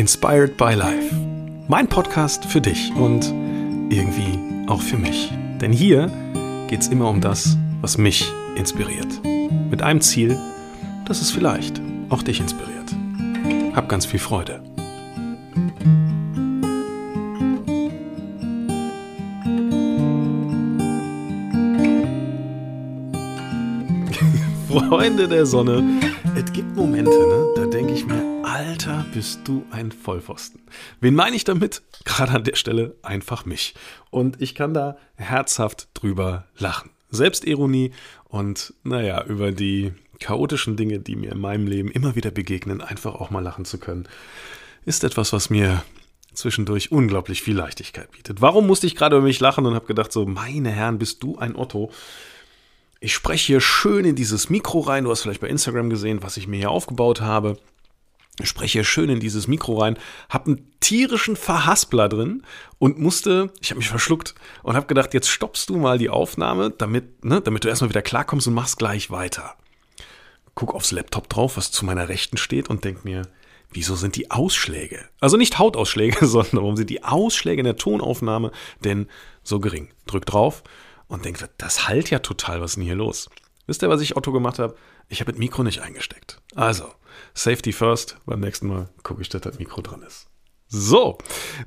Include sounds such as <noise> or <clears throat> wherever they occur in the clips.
Inspired by Life. Mein Podcast für dich und irgendwie auch für mich. Denn hier geht es immer um das, was mich inspiriert. Mit einem Ziel, dass es vielleicht auch dich inspiriert. Hab ganz viel Freude. <laughs> Freunde der Sonne, bist du ein Vollpfosten. Wen meine ich damit? Gerade an der Stelle einfach mich. Und ich kann da herzhaft drüber lachen. Selbstironie und, naja, über die chaotischen Dinge, die mir in meinem Leben immer wieder begegnen, einfach auch mal lachen zu können, ist etwas, was mir zwischendurch unglaublich viel Leichtigkeit bietet. Warum musste ich gerade über mich lachen und habe gedacht, so, meine Herren, bist du ein Otto? Ich spreche hier schön in dieses Mikro rein. Du hast vielleicht bei Instagram gesehen, was ich mir hier aufgebaut habe. Spreche schön in dieses Mikro rein, habe einen tierischen Verhaspler drin und musste, ich habe mich verschluckt und habe gedacht, jetzt stoppst du mal die Aufnahme, damit, ne, damit du erstmal wieder klarkommst und machst gleich weiter. Guck aufs Laptop drauf, was zu meiner Rechten steht und denk mir, wieso sind die Ausschläge, also nicht Hautausschläge, <laughs> sondern warum sind die Ausschläge in der Tonaufnahme denn so gering? Drück drauf und denkt, das halt ja total, was ist denn hier los? Wisst ihr, was ich Otto gemacht habe? Ich habe das Mikro nicht eingesteckt. Also, Safety first, beim nächsten Mal gucke ich, dass das Mikro dran ist. So,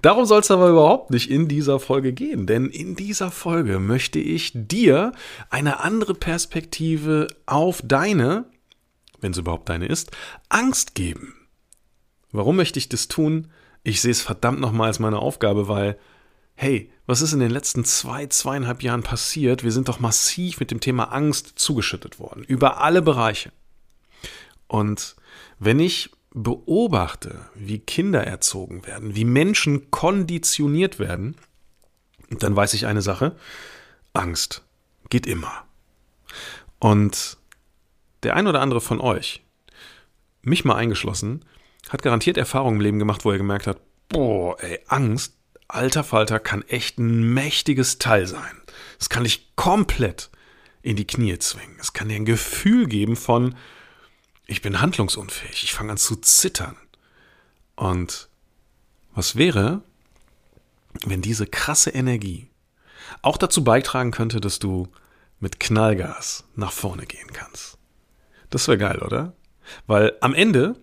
darum soll es aber überhaupt nicht in dieser Folge gehen, denn in dieser Folge möchte ich dir eine andere Perspektive auf deine, wenn es überhaupt deine ist, Angst geben. Warum möchte ich das tun? Ich sehe es verdammt nochmal als meine Aufgabe, weil hey, was ist in den letzten zwei, zweieinhalb Jahren passiert? Wir sind doch massiv mit dem Thema Angst zugeschüttet worden, über alle Bereiche. Und wenn ich beobachte, wie Kinder erzogen werden, wie Menschen konditioniert werden, dann weiß ich eine Sache, Angst geht immer. Und der ein oder andere von euch, mich mal eingeschlossen, hat garantiert Erfahrungen im Leben gemacht, wo er gemerkt hat, boah, ey, Angst, alter Falter kann echt ein mächtiges Teil sein. Es kann dich komplett in die Knie zwingen. Es kann dir ein Gefühl geben von, ich bin handlungsunfähig, ich fange an zu zittern. Und was wäre, wenn diese krasse Energie auch dazu beitragen könnte, dass du mit Knallgas nach vorne gehen kannst? Das wäre geil, oder? Weil am Ende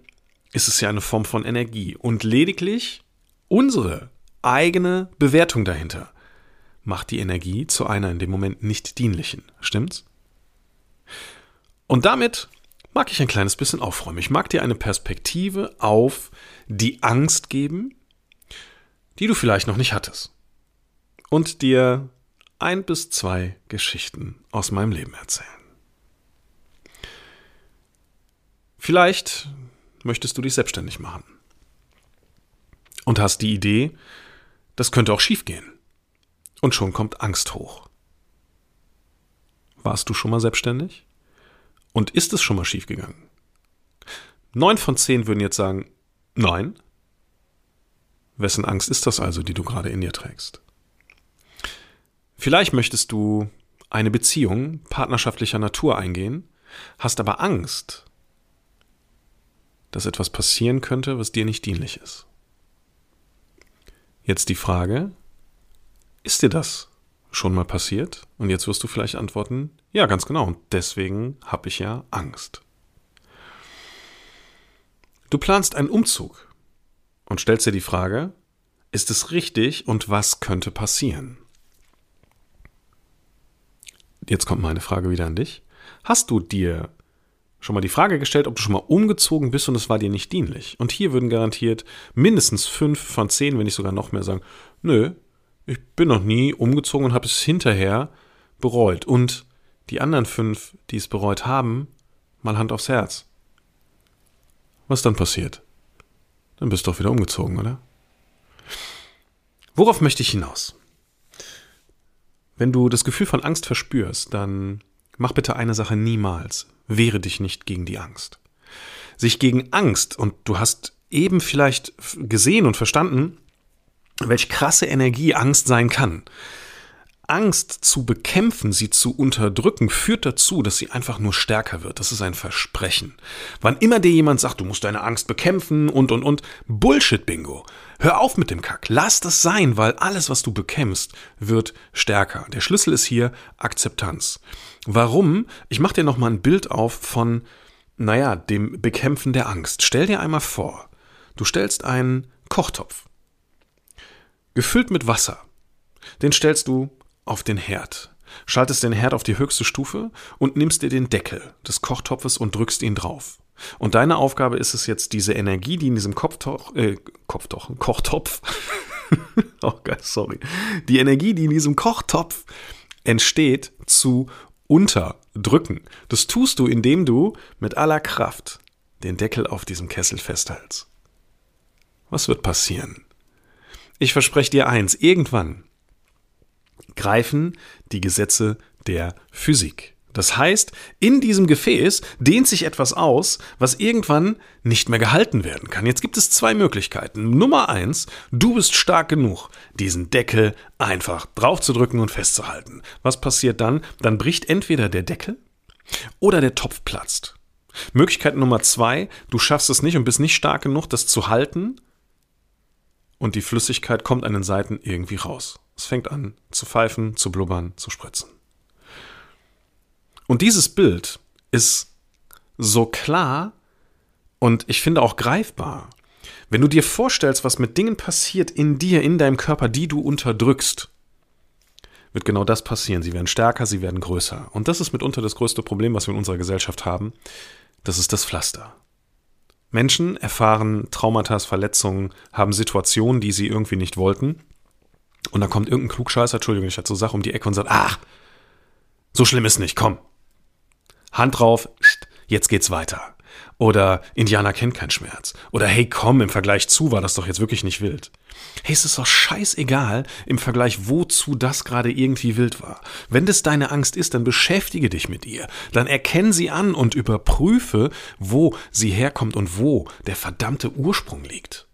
ist es ja eine Form von Energie und lediglich unsere eigene Bewertung dahinter macht die Energie zu einer in dem Moment nicht dienlichen. Stimmt's? Und damit mag ich ein kleines bisschen aufräumen. Ich mag dir eine Perspektive auf die Angst geben, die du vielleicht noch nicht hattest. Und dir ein bis zwei Geschichten aus meinem Leben erzählen. Vielleicht möchtest du dich selbstständig machen und hast die Idee, das könnte auch schiefgehen. Und schon kommt Angst hoch. Warst du schon mal selbstständig? Und ist es schon mal schiefgegangen? Neun von zehn würden jetzt sagen, nein. Wessen Angst ist das also, die du gerade in dir trägst? Vielleicht möchtest du eine Beziehung partnerschaftlicher Natur eingehen, hast aber Angst, dass etwas passieren könnte, was dir nicht dienlich ist. Jetzt die Frage, ist dir das schon mal passiert? Und jetzt wirst du vielleicht antworten, ja, ganz genau. Und deswegen habe ich ja Angst. Du planst einen Umzug und stellst dir die Frage, ist es richtig und was könnte passieren? Jetzt kommt meine Frage wieder an dich. Hast du dir schon mal die Frage gestellt, ob du schon mal umgezogen bist und es war dir nicht dienlich. Und hier würden garantiert mindestens fünf von zehn, wenn nicht sogar noch mehr, sagen, nö, ich bin noch nie umgezogen und habe es hinterher bereut. Und die anderen fünf, die es bereut haben, mal Hand aufs Herz. Was dann passiert? Dann bist du doch wieder umgezogen, oder? Worauf möchte ich hinaus? Wenn du das Gefühl von Angst verspürst, dann mach bitte eine Sache niemals wehre dich nicht gegen die Angst. Sich gegen Angst, und du hast eben vielleicht gesehen und verstanden, welch krasse Energie Angst sein kann. Angst zu bekämpfen, sie zu unterdrücken, führt dazu, dass sie einfach nur stärker wird. Das ist ein Versprechen. Wann immer dir jemand sagt, du musst deine Angst bekämpfen und, und, und, Bullshit-Bingo. Hör auf mit dem Kack. Lass das sein, weil alles, was du bekämpfst, wird stärker. Der Schlüssel ist hier Akzeptanz. Warum? Ich mache dir nochmal ein Bild auf von, naja, dem Bekämpfen der Angst. Stell dir einmal vor, du stellst einen Kochtopf, gefüllt mit Wasser. Den stellst du auf den Herd. Schaltest den Herd auf die höchste Stufe und nimmst dir den Deckel des Kochtopfes und drückst ihn drauf. Und deine Aufgabe ist es jetzt, diese Energie, die in diesem Kopftoch, äh, Kopftoch, <laughs> Kochtopf, <laughs> oh Gott, sorry, die Energie, die in diesem Kochtopf entsteht, zu unterdrücken. Das tust du, indem du mit aller Kraft den Deckel auf diesem Kessel festhältst. Was wird passieren? Ich verspreche dir eins, irgendwann greifen die Gesetze der Physik. Das heißt, in diesem Gefäß dehnt sich etwas aus, was irgendwann nicht mehr gehalten werden kann. Jetzt gibt es zwei Möglichkeiten. Nummer eins, du bist stark genug, diesen Deckel einfach draufzudrücken und festzuhalten. Was passiert dann? Dann bricht entweder der Deckel oder der Topf platzt. Möglichkeit Nummer zwei, du schaffst es nicht und bist nicht stark genug, das zu halten und die Flüssigkeit kommt an den Seiten irgendwie raus. Es fängt an zu pfeifen, zu blubbern, zu spritzen. Und dieses Bild ist so klar und ich finde auch greifbar. Wenn du dir vorstellst, was mit Dingen passiert in dir, in deinem Körper, die du unterdrückst, wird genau das passieren. Sie werden stärker, sie werden größer. Und das ist mitunter das größte Problem, was wir in unserer Gesellschaft haben. Das ist das Pflaster. Menschen erfahren Traumata, Verletzungen, haben Situationen, die sie irgendwie nicht wollten und dann kommt irgendein Klugscheißer, Entschuldigung, ich hatte so Sache um die Ecke und sagt, ach, so schlimm ist nicht, komm. Hand drauf, jetzt geht's weiter. Oder Indianer kennt keinen Schmerz. Oder hey, komm, im Vergleich zu war das doch jetzt wirklich nicht wild. Hey, es ist doch scheißegal im Vergleich, wozu das gerade irgendwie wild war. Wenn das deine Angst ist, dann beschäftige dich mit ihr. Dann erkenn sie an und überprüfe, wo sie herkommt und wo der verdammte Ursprung liegt.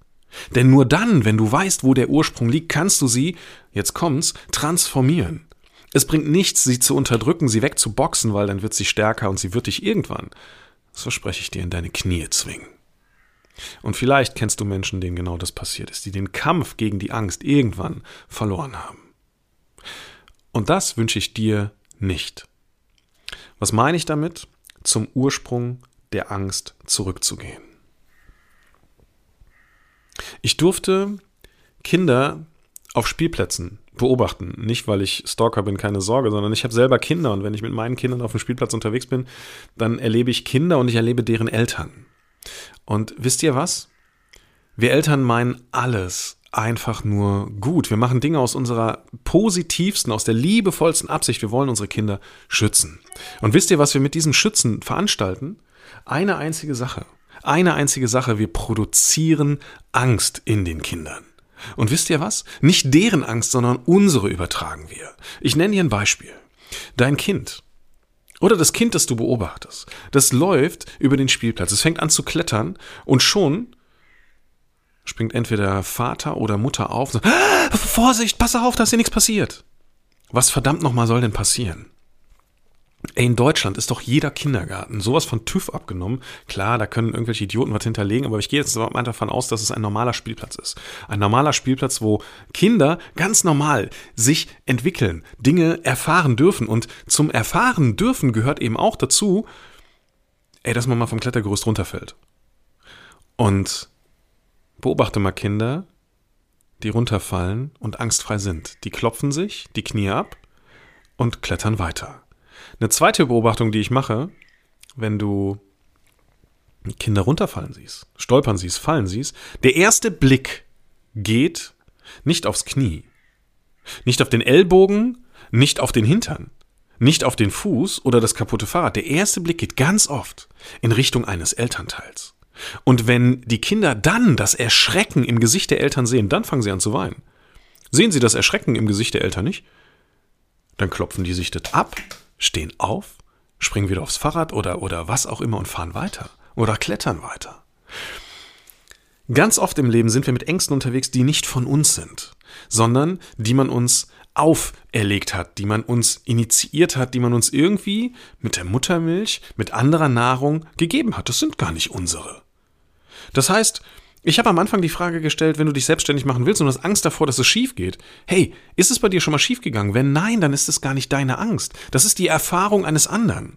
Denn nur dann, wenn du weißt, wo der Ursprung liegt, kannst du sie, jetzt kommt's, transformieren. Es bringt nichts, sie zu unterdrücken, sie wegzuboxen, weil dann wird sie stärker und sie wird dich irgendwann, das verspreche ich dir, in deine Knie zwingen. Und vielleicht kennst du Menschen, denen genau das passiert ist, die den Kampf gegen die Angst irgendwann verloren haben. Und das wünsche ich dir nicht. Was meine ich damit? Zum Ursprung der Angst zurückzugehen. Ich durfte Kinder auf Spielplätzen beobachten. Nicht, weil ich Stalker bin, keine Sorge, sondern ich habe selber Kinder und wenn ich mit meinen Kindern auf dem Spielplatz unterwegs bin, dann erlebe ich Kinder und ich erlebe deren Eltern. Und wisst ihr was? Wir Eltern meinen alles einfach nur gut. Wir machen Dinge aus unserer positivsten, aus der liebevollsten Absicht. Wir wollen unsere Kinder schützen. Und wisst ihr, was wir mit diesen Schützen veranstalten? Eine einzige Sache eine einzige Sache, wir produzieren Angst in den Kindern. Und wisst ihr was? Nicht deren Angst, sondern unsere übertragen wir. Ich nenne dir ein Beispiel. Dein Kind oder das Kind, das du beobachtest, das läuft über den Spielplatz. Es fängt an zu klettern und schon springt entweder Vater oder Mutter auf sagt, ah, Vorsicht, pass auf, dass dir nichts passiert. Was verdammt nochmal soll denn passieren? Ey, in Deutschland ist doch jeder Kindergarten sowas von TÜV abgenommen. Klar, da können irgendwelche Idioten was hinterlegen, aber ich gehe jetzt mal davon aus, dass es ein normaler Spielplatz ist. Ein normaler Spielplatz, wo Kinder ganz normal sich entwickeln, Dinge erfahren dürfen. Und zum Erfahren dürfen gehört eben auch dazu, ey, dass man mal vom Klettergerüst runterfällt. Und beobachte mal Kinder, die runterfallen und angstfrei sind. Die klopfen sich die Knie ab und klettern weiter. Eine zweite Beobachtung, die ich mache, wenn du Kinder runterfallen siehst, stolpern siehst, fallen siehst, der erste Blick geht nicht aufs Knie, nicht auf den Ellbogen, nicht auf den Hintern, nicht auf den Fuß oder das kaputte Fahrrad. Der erste Blick geht ganz oft in Richtung eines Elternteils. Und wenn die Kinder dann das Erschrecken im Gesicht der Eltern sehen, dann fangen sie an zu weinen. Sehen sie das Erschrecken im Gesicht der Eltern nicht? Dann klopfen die sich das ab stehen auf, springen wieder aufs Fahrrad oder, oder was auch immer und fahren weiter oder klettern weiter. Ganz oft im Leben sind wir mit Ängsten unterwegs, die nicht von uns sind, sondern die man uns auferlegt hat, die man uns initiiert hat, die man uns irgendwie mit der Muttermilch, mit anderer Nahrung gegeben hat. Das sind gar nicht unsere. Das heißt, ich habe am Anfang die Frage gestellt, wenn du dich selbstständig machen willst und hast Angst davor, dass es schief geht. Hey, ist es bei dir schon mal schief gegangen? Wenn nein, dann ist es gar nicht deine Angst. Das ist die Erfahrung eines anderen.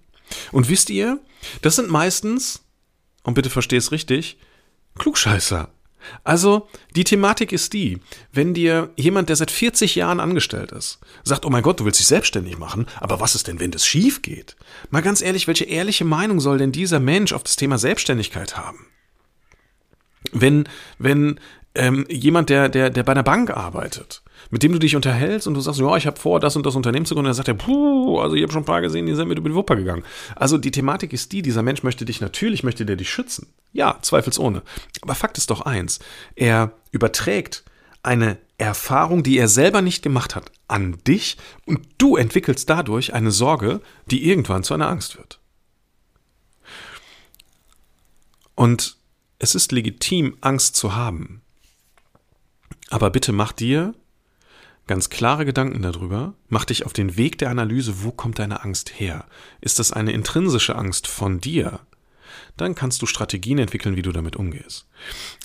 Und wisst ihr, das sind meistens, und bitte versteh es richtig, Klugscheißer. Also, die Thematik ist die, wenn dir jemand, der seit 40 Jahren angestellt ist, sagt, oh mein Gott, du willst dich selbstständig machen, aber was ist denn, wenn das schief geht? Mal ganz ehrlich, welche ehrliche Meinung soll denn dieser Mensch auf das Thema Selbstständigkeit haben? Wenn, wenn ähm, jemand, der, der, der bei einer Bank arbeitet, mit dem du dich unterhältst und du sagst, ja, ich habe vor, das und das Unternehmen zu gründen, dann sagt er, puh, also ich habe schon ein paar gesehen, die sind mit über die Wupper gegangen. Also die Thematik ist die, dieser Mensch möchte dich natürlich, möchte der dich schützen. Ja, zweifelsohne. Aber Fakt ist doch eins, er überträgt eine Erfahrung, die er selber nicht gemacht hat, an dich und du entwickelst dadurch eine Sorge, die irgendwann zu einer Angst wird. Und es ist legitim, Angst zu haben. Aber bitte mach dir ganz klare Gedanken darüber, mach dich auf den Weg der Analyse, wo kommt deine Angst her? Ist das eine intrinsische Angst von dir? Dann kannst du Strategien entwickeln, wie du damit umgehst.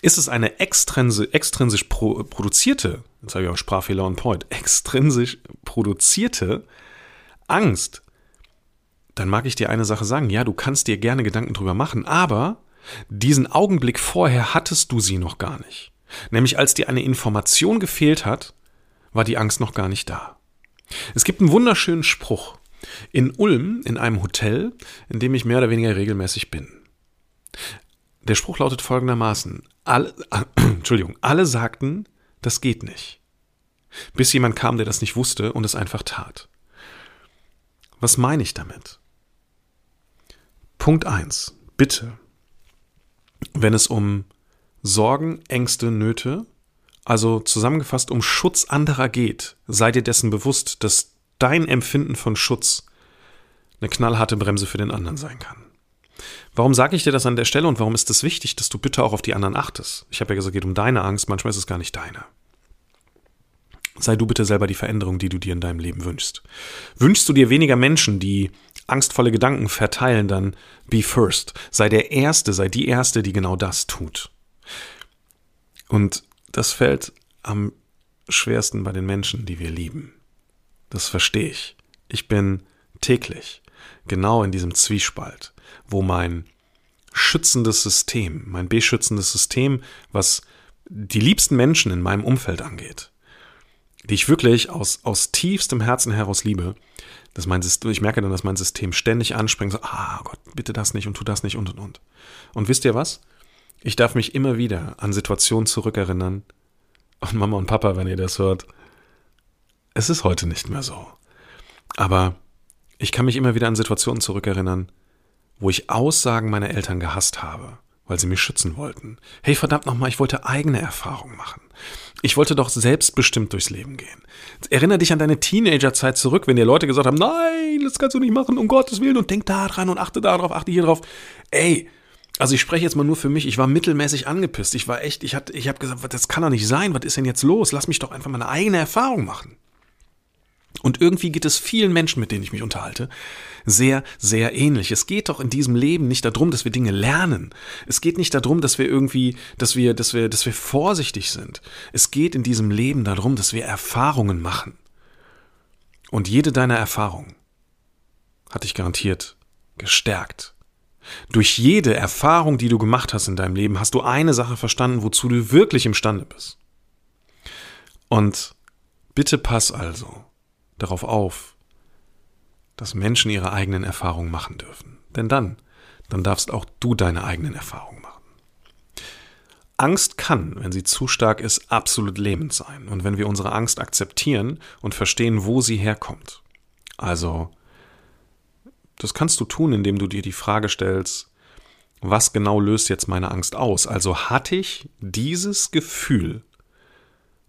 Ist es eine extrinsisch, extrinsisch pro, produzierte, jetzt habe ich auch Sprachfehler on point, extrinsisch produzierte Angst, dann mag ich dir eine Sache sagen. Ja, du kannst dir gerne Gedanken drüber machen, aber diesen Augenblick vorher hattest du sie noch gar nicht. Nämlich als dir eine Information gefehlt hat, war die Angst noch gar nicht da. Es gibt einen wunderschönen Spruch in Ulm in einem Hotel, in dem ich mehr oder weniger regelmäßig bin. Der Spruch lautet folgendermaßen: alle, äh, <clears throat> Entschuldigung, alle sagten, das geht nicht. Bis jemand kam, der das nicht wusste und es einfach tat. Was meine ich damit? Punkt 1. Bitte wenn es um Sorgen, Ängste, Nöte, also zusammengefasst um Schutz anderer geht, sei dir dessen bewusst, dass dein Empfinden von Schutz eine knallharte Bremse für den anderen sein kann. Warum sage ich dir das an der Stelle und warum ist es wichtig, dass du bitte auch auf die anderen achtest? Ich habe ja gesagt, es geht um deine Angst, manchmal ist es gar nicht deine. Sei du bitte selber die Veränderung, die du dir in deinem Leben wünschst. Wünschst du dir weniger Menschen, die angstvolle Gedanken verteilen, dann be first. Sei der Erste, sei die Erste, die genau das tut. Und das fällt am schwersten bei den Menschen, die wir lieben. Das verstehe ich. Ich bin täglich genau in diesem Zwiespalt, wo mein schützendes System, mein beschützendes System, was die liebsten Menschen in meinem Umfeld angeht, die ich wirklich aus, aus tiefstem Herzen heraus liebe, dass mein System, ich merke dann, dass mein System ständig anspringt, so, ah Gott, bitte das nicht und tu das nicht und und und. Und wisst ihr was? Ich darf mich immer wieder an Situationen zurückerinnern. Und Mama und Papa, wenn ihr das hört, es ist heute nicht mehr so. Aber ich kann mich immer wieder an Situationen zurückerinnern, wo ich Aussagen meiner Eltern gehasst habe weil sie mich schützen wollten. Hey, verdammt nochmal, ich wollte eigene Erfahrungen machen. Ich wollte doch selbstbestimmt durchs Leben gehen. Erinner dich an deine Teenagerzeit zurück, wenn dir Leute gesagt haben, nein, das kannst du nicht machen, um Gottes Willen, und denk da dran und achte darauf, achte hier drauf. Ey, also ich spreche jetzt mal nur für mich, ich war mittelmäßig angepisst. Ich war echt, ich hatte, ich habe gesagt, das kann doch nicht sein, was ist denn jetzt los? Lass mich doch einfach mal eine eigene Erfahrung machen. Und irgendwie geht es vielen Menschen, mit denen ich mich unterhalte, sehr, sehr ähnlich. Es geht doch in diesem Leben nicht darum, dass wir Dinge lernen. Es geht nicht darum, dass wir irgendwie, dass wir, dass wir, dass wir vorsichtig sind. Es geht in diesem Leben darum, dass wir Erfahrungen machen. Und jede deiner Erfahrungen hat dich garantiert gestärkt. Durch jede Erfahrung, die du gemacht hast in deinem Leben, hast du eine Sache verstanden, wozu du wirklich imstande bist. Und bitte pass also darauf auf, dass Menschen ihre eigenen Erfahrungen machen dürfen. Denn dann, dann darfst auch du deine eigenen Erfahrungen machen. Angst kann, wenn sie zu stark ist, absolut lähmend sein. Und wenn wir unsere Angst akzeptieren und verstehen, wo sie herkommt. Also, das kannst du tun, indem du dir die Frage stellst, was genau löst jetzt meine Angst aus? Also hatte ich dieses Gefühl,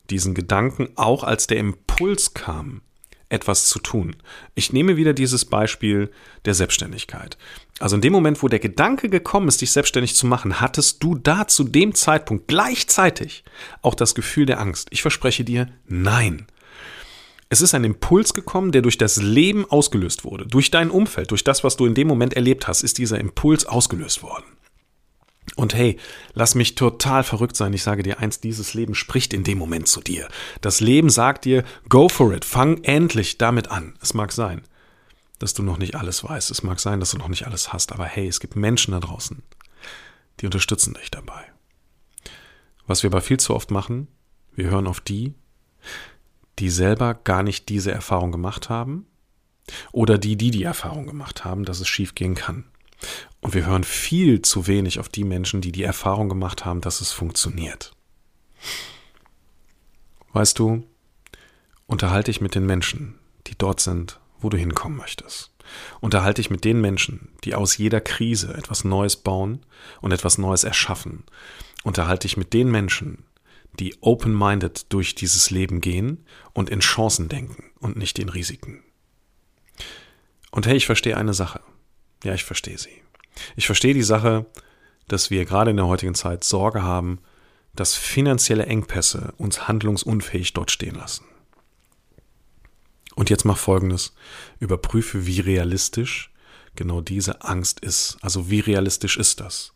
diesen Gedanken auch als der Impuls kam, etwas zu tun. Ich nehme wieder dieses Beispiel der Selbstständigkeit. Also in dem Moment, wo der Gedanke gekommen ist, dich selbstständig zu machen, hattest du da zu dem Zeitpunkt gleichzeitig auch das Gefühl der Angst. Ich verspreche dir, nein. Es ist ein Impuls gekommen, der durch das Leben ausgelöst wurde. Durch dein Umfeld, durch das, was du in dem Moment erlebt hast, ist dieser Impuls ausgelöst worden. Und hey, lass mich total verrückt sein. Ich sage dir eins, dieses Leben spricht in dem Moment zu dir. Das Leben sagt dir, go for it, fang endlich damit an. Es mag sein, dass du noch nicht alles weißt. Es mag sein, dass du noch nicht alles hast. Aber hey, es gibt Menschen da draußen, die unterstützen dich dabei. Was wir aber viel zu oft machen, wir hören auf die, die selber gar nicht diese Erfahrung gemacht haben oder die, die die Erfahrung gemacht haben, dass es schiefgehen kann. Und wir hören viel zu wenig auf die Menschen, die die Erfahrung gemacht haben, dass es funktioniert. Weißt du, unterhalte dich mit den Menschen, die dort sind, wo du hinkommen möchtest. Unterhalte dich mit den Menschen, die aus jeder Krise etwas Neues bauen und etwas Neues erschaffen. Unterhalte dich mit den Menschen, die open-minded durch dieses Leben gehen und in Chancen denken und nicht in Risiken. Und hey, ich verstehe eine Sache. Ja, ich verstehe sie. Ich verstehe die Sache, dass wir gerade in der heutigen Zeit Sorge haben, dass finanzielle Engpässe uns handlungsunfähig dort stehen lassen. Und jetzt mach Folgendes. Überprüfe, wie realistisch genau diese Angst ist. Also wie realistisch ist das?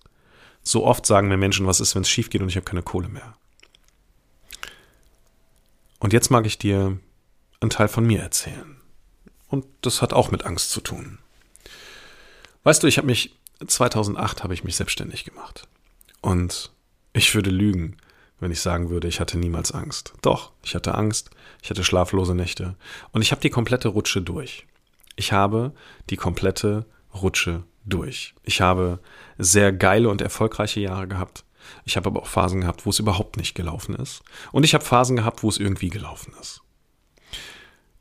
So oft sagen mir Menschen, was ist, wenn es schief geht und ich habe keine Kohle mehr. Und jetzt mag ich dir einen Teil von mir erzählen. Und das hat auch mit Angst zu tun. Weißt du, ich habe mich 2008 habe ich mich selbstständig gemacht. Und ich würde lügen, wenn ich sagen würde, ich hatte niemals Angst. Doch, ich hatte Angst, ich hatte schlaflose Nächte und ich habe die komplette Rutsche durch. Ich habe die komplette Rutsche durch. Ich habe sehr geile und erfolgreiche Jahre gehabt. Ich habe aber auch Phasen gehabt, wo es überhaupt nicht gelaufen ist. Und ich habe Phasen gehabt, wo es irgendwie gelaufen ist.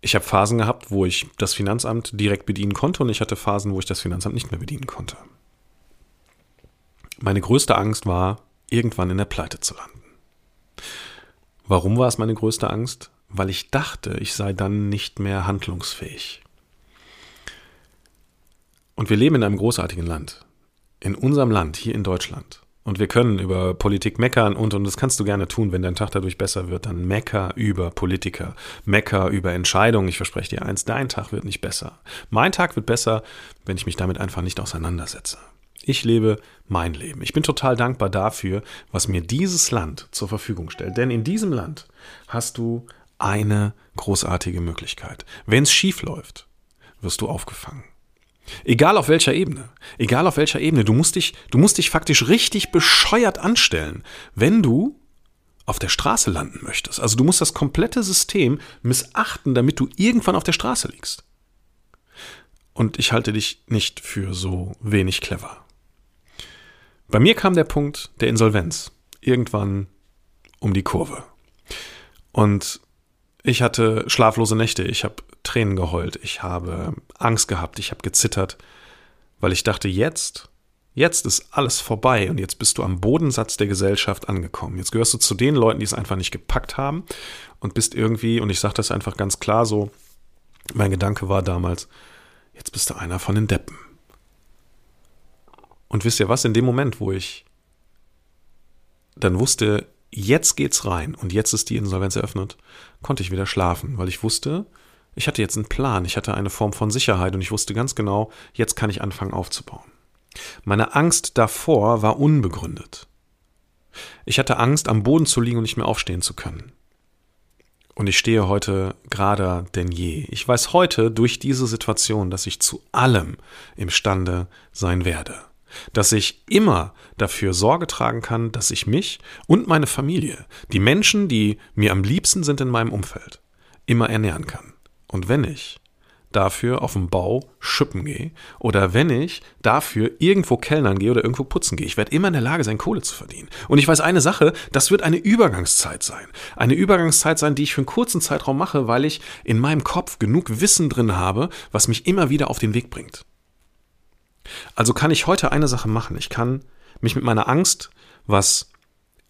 Ich habe Phasen gehabt, wo ich das Finanzamt direkt bedienen konnte und ich hatte Phasen, wo ich das Finanzamt nicht mehr bedienen konnte. Meine größte Angst war, irgendwann in der Pleite zu landen. Warum war es meine größte Angst? Weil ich dachte, ich sei dann nicht mehr handlungsfähig. Und wir leben in einem großartigen Land. In unserem Land, hier in Deutschland. Und wir können über Politik meckern und, und das kannst du gerne tun, wenn dein Tag dadurch besser wird, dann mecker über Politiker, mecker über Entscheidungen. Ich verspreche dir eins, dein Tag wird nicht besser. Mein Tag wird besser, wenn ich mich damit einfach nicht auseinandersetze. Ich lebe mein Leben. Ich bin total dankbar dafür, was mir dieses Land zur Verfügung stellt. Denn in diesem Land hast du eine großartige Möglichkeit. Wenn es schief läuft, wirst du aufgefangen. Egal auf welcher Ebene. Egal auf welcher Ebene. Du musst dich, du musst dich faktisch richtig bescheuert anstellen, wenn du auf der Straße landen möchtest. Also du musst das komplette System missachten, damit du irgendwann auf der Straße liegst. Und ich halte dich nicht für so wenig clever. Bei mir kam der Punkt der Insolvenz irgendwann um die Kurve. Und ich hatte schlaflose Nächte, ich habe Tränen geheult, ich habe Angst gehabt, ich habe gezittert, weil ich dachte, jetzt, jetzt ist alles vorbei und jetzt bist du am Bodensatz der Gesellschaft angekommen. Jetzt gehörst du zu den Leuten, die es einfach nicht gepackt haben und bist irgendwie, und ich sage das einfach ganz klar so, mein Gedanke war damals, jetzt bist du einer von den Deppen. Und wisst ihr was, in dem Moment, wo ich dann wusste, jetzt geht's rein und jetzt ist die Insolvenz eröffnet, konnte ich wieder schlafen, weil ich wusste, ich hatte jetzt einen Plan, ich hatte eine Form von Sicherheit und ich wusste ganz genau, jetzt kann ich anfangen aufzubauen. Meine Angst davor war unbegründet. Ich hatte Angst, am Boden zu liegen und nicht mehr aufstehen zu können. Und ich stehe heute gerader denn je. Ich weiß heute durch diese Situation, dass ich zu allem imstande sein werde dass ich immer dafür Sorge tragen kann, dass ich mich und meine Familie, die Menschen, die mir am liebsten sind in meinem Umfeld, immer ernähren kann. Und wenn ich dafür auf dem Bau schippen gehe oder wenn ich dafür irgendwo kellnern gehe oder irgendwo putzen gehe. Ich werde immer in der Lage sein, Kohle zu verdienen. Und ich weiß eine Sache, das wird eine Übergangszeit sein. Eine Übergangszeit sein, die ich für einen kurzen Zeitraum mache, weil ich in meinem Kopf genug Wissen drin habe, was mich immer wieder auf den Weg bringt. Also kann ich heute eine Sache machen. Ich kann mich mit meiner Angst, was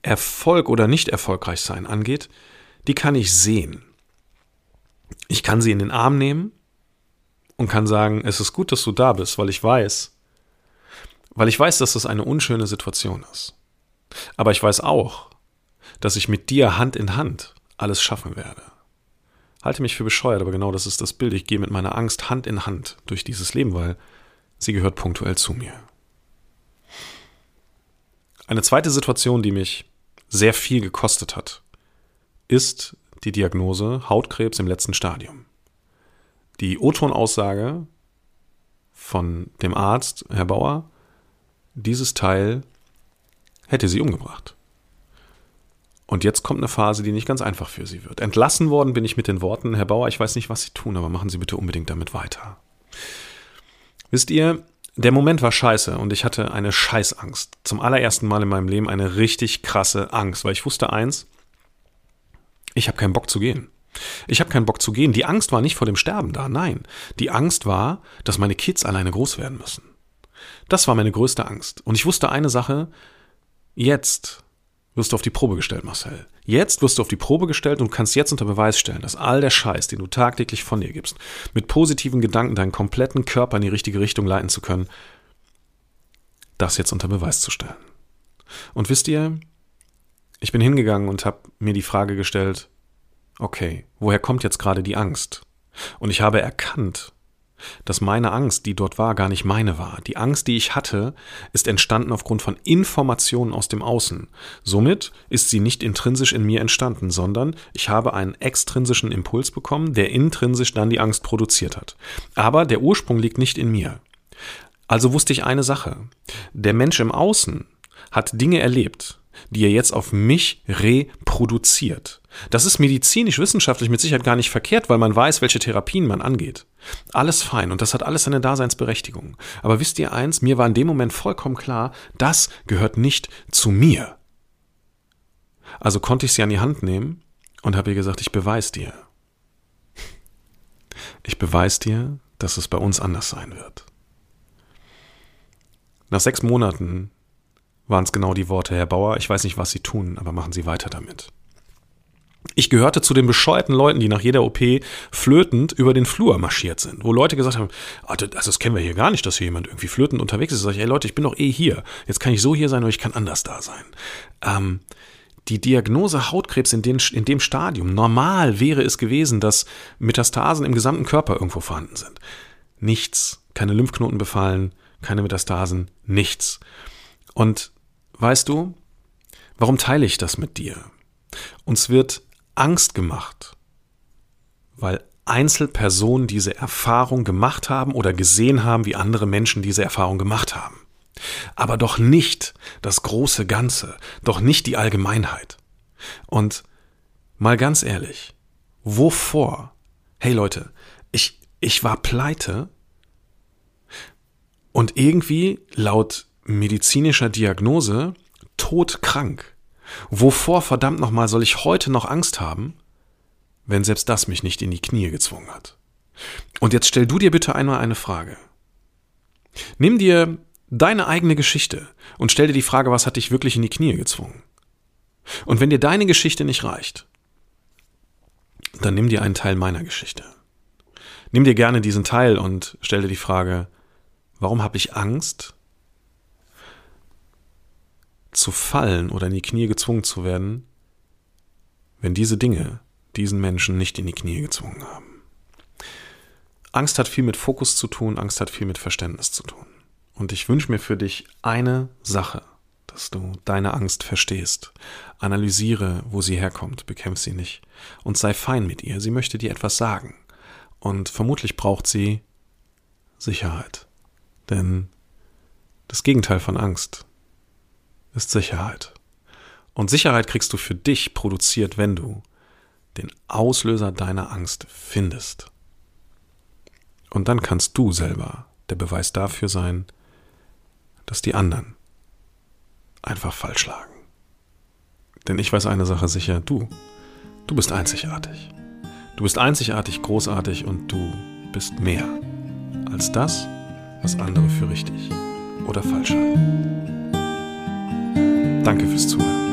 Erfolg oder nicht erfolgreich sein angeht, die kann ich sehen. Ich kann sie in den Arm nehmen und kann sagen, es ist gut, dass du da bist, weil ich weiß, weil ich weiß, dass das eine unschöne Situation ist. Aber ich weiß auch, dass ich mit dir Hand in Hand alles schaffen werde. halte mich für bescheuert, aber genau das ist das Bild. Ich gehe mit meiner Angst Hand in Hand durch dieses Leben, weil sie gehört punktuell zu mir. Eine zweite Situation, die mich sehr viel gekostet hat, ist die Diagnose Hautkrebs im letzten Stadium. Die O-Ton-Aussage von dem Arzt, Herr Bauer, dieses Teil hätte sie umgebracht. Und jetzt kommt eine Phase, die nicht ganz einfach für sie wird. Entlassen worden bin ich mit den Worten, Herr Bauer, ich weiß nicht, was Sie tun, aber machen Sie bitte unbedingt damit weiter. Wisst ihr, der Moment war scheiße und ich hatte eine Scheißangst. Zum allerersten Mal in meinem Leben eine richtig krasse Angst, weil ich wusste eins, ich habe keinen Bock zu gehen. Ich habe keinen Bock zu gehen. Die Angst war nicht vor dem Sterben da, nein. Die Angst war, dass meine Kids alleine groß werden müssen. Das war meine größte Angst. Und ich wusste eine Sache, jetzt wirst du auf die Probe gestellt, Marcel. Jetzt wirst du auf die Probe gestellt und kannst jetzt unter Beweis stellen, dass all der Scheiß, den du tagtäglich von dir gibst, mit positiven Gedanken deinen kompletten Körper in die richtige Richtung leiten zu können, das jetzt unter Beweis zu stellen. Und wisst ihr, ich bin hingegangen und habe mir die Frage gestellt, okay, woher kommt jetzt gerade die Angst? Und ich habe erkannt, dass meine Angst, die dort war, gar nicht meine war. Die Angst, die ich hatte, ist entstanden aufgrund von Informationen aus dem Außen. Somit ist sie nicht intrinsisch in mir entstanden, sondern ich habe einen extrinsischen Impuls bekommen, der intrinsisch dann die Angst produziert hat. Aber der Ursprung liegt nicht in mir. Also wusste ich eine Sache. Der Mensch im Außen hat Dinge erlebt, die er jetzt auf mich reproduziert. Das ist medizinisch-wissenschaftlich mit Sicherheit gar nicht verkehrt, weil man weiß, welche Therapien man angeht. Alles fein und das hat alles seine Daseinsberechtigung. Aber wisst ihr eins, mir war in dem Moment vollkommen klar, das gehört nicht zu mir. Also konnte ich sie an die Hand nehmen und habe ihr gesagt, ich beweise dir. Ich beweise dir, dass es bei uns anders sein wird. Nach sechs Monaten waren es genau die Worte, Herr Bauer, ich weiß nicht, was Sie tun, aber machen Sie weiter damit. Ich gehörte zu den bescheuerten Leuten, die nach jeder OP flötend über den Flur marschiert sind, wo Leute gesagt haben, ah, das, das kennen wir hier gar nicht, dass hier jemand irgendwie flötend unterwegs ist. Sag ich, ey Leute, ich bin doch eh hier. Jetzt kann ich so hier sein oder ich kann anders da sein. Ähm, die Diagnose Hautkrebs in, den, in dem Stadium, normal wäre es gewesen, dass Metastasen im gesamten Körper irgendwo vorhanden sind. Nichts, keine Lymphknoten befallen, keine Metastasen, nichts. Und weißt du, warum teile ich das mit dir? Uns wird Angst gemacht, weil Einzelpersonen diese Erfahrung gemacht haben oder gesehen haben, wie andere Menschen diese Erfahrung gemacht haben. Aber doch nicht das große Ganze, doch nicht die Allgemeinheit. Und mal ganz ehrlich, wovor? Hey Leute, ich, ich war pleite und irgendwie laut medizinischer Diagnose todkrank. Wovor verdammt nochmal soll ich heute noch Angst haben, wenn selbst das mich nicht in die Knie gezwungen hat? Und jetzt stell du dir bitte einmal eine Frage. Nimm dir deine eigene Geschichte und stell dir die Frage, was hat dich wirklich in die Knie gezwungen? Und wenn dir deine Geschichte nicht reicht, dann nimm dir einen Teil meiner Geschichte. Nimm dir gerne diesen Teil und stell dir die Frage, warum habe ich Angst, zu fallen oder in die Knie gezwungen zu werden, wenn diese Dinge diesen Menschen nicht in die Knie gezwungen haben. Angst hat viel mit Fokus zu tun, Angst hat viel mit Verständnis zu tun. Und ich wünsche mir für dich eine Sache, dass du deine Angst verstehst. Analysiere, wo sie herkommt, bekämpf sie nicht und sei fein mit ihr. Sie möchte dir etwas sagen. Und vermutlich braucht sie Sicherheit. Denn das Gegenteil von Angst ist Sicherheit. Und Sicherheit kriegst du für dich produziert, wenn du den Auslöser deiner Angst findest. Und dann kannst du selber der Beweis dafür sein, dass die anderen einfach falsch lagen. Denn ich weiß eine Sache sicher, du, du bist einzigartig. Du bist einzigartig, großartig und du bist mehr als das, was andere für richtig oder falsch halten. Danke fürs Zuhören.